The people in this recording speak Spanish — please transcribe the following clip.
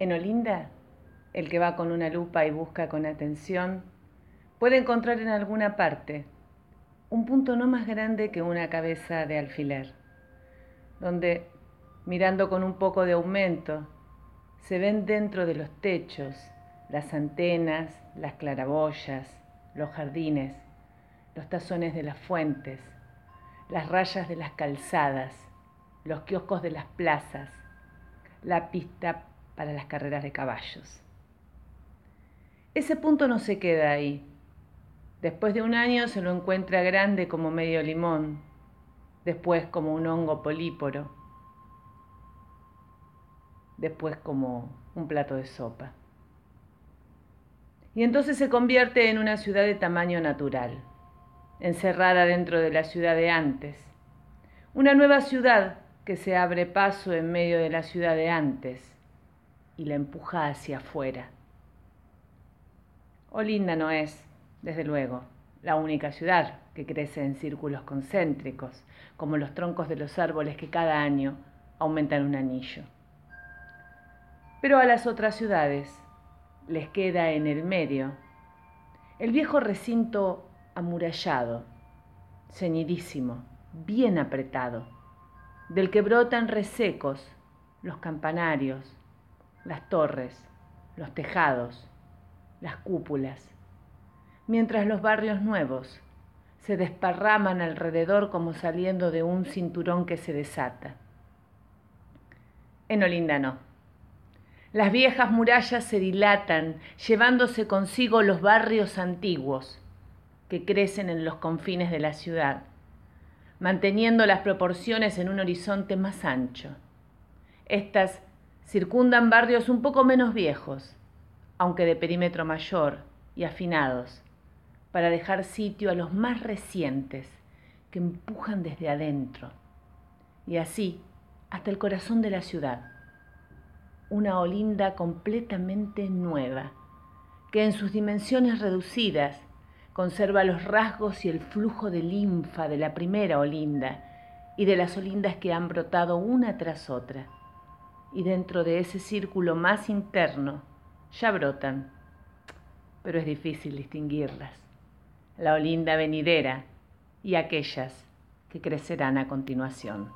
En Olinda, el que va con una lupa y busca con atención, puede encontrar en alguna parte un punto no más grande que una cabeza de alfiler, donde, mirando con un poco de aumento, se ven dentro de los techos las antenas, las claraboyas, los jardines, los tazones de las fuentes, las rayas de las calzadas, los kioscos de las plazas, la pista para las carreras de caballos. Ese punto no se queda ahí. Después de un año se lo encuentra grande como medio limón, después como un hongo políporo, después como un plato de sopa. Y entonces se convierte en una ciudad de tamaño natural, encerrada dentro de la ciudad de antes. Una nueva ciudad que se abre paso en medio de la ciudad de antes y la empuja hacia afuera. Olinda no es, desde luego, la única ciudad que crece en círculos concéntricos, como los troncos de los árboles que cada año aumentan un anillo. Pero a las otras ciudades les queda en el medio el viejo recinto amurallado, ceñidísimo, bien apretado, del que brotan resecos los campanarios, las torres, los tejados, las cúpulas, mientras los barrios nuevos se desparraman alrededor como saliendo de un cinturón que se desata. En Olinda no. Las viejas murallas se dilatan, llevándose consigo los barrios antiguos que crecen en los confines de la ciudad, manteniendo las proporciones en un horizonte más ancho. Estas circundan barrios un poco menos viejos, aunque de perímetro mayor y afinados, para dejar sitio a los más recientes que empujan desde adentro, y así hasta el corazón de la ciudad una Olinda completamente nueva, que en sus dimensiones reducidas conserva los rasgos y el flujo de linfa de la primera Olinda y de las Olindas que han brotado una tras otra. Y dentro de ese círculo más interno ya brotan, pero es difícil distinguirlas. La Olinda venidera y aquellas que crecerán a continuación.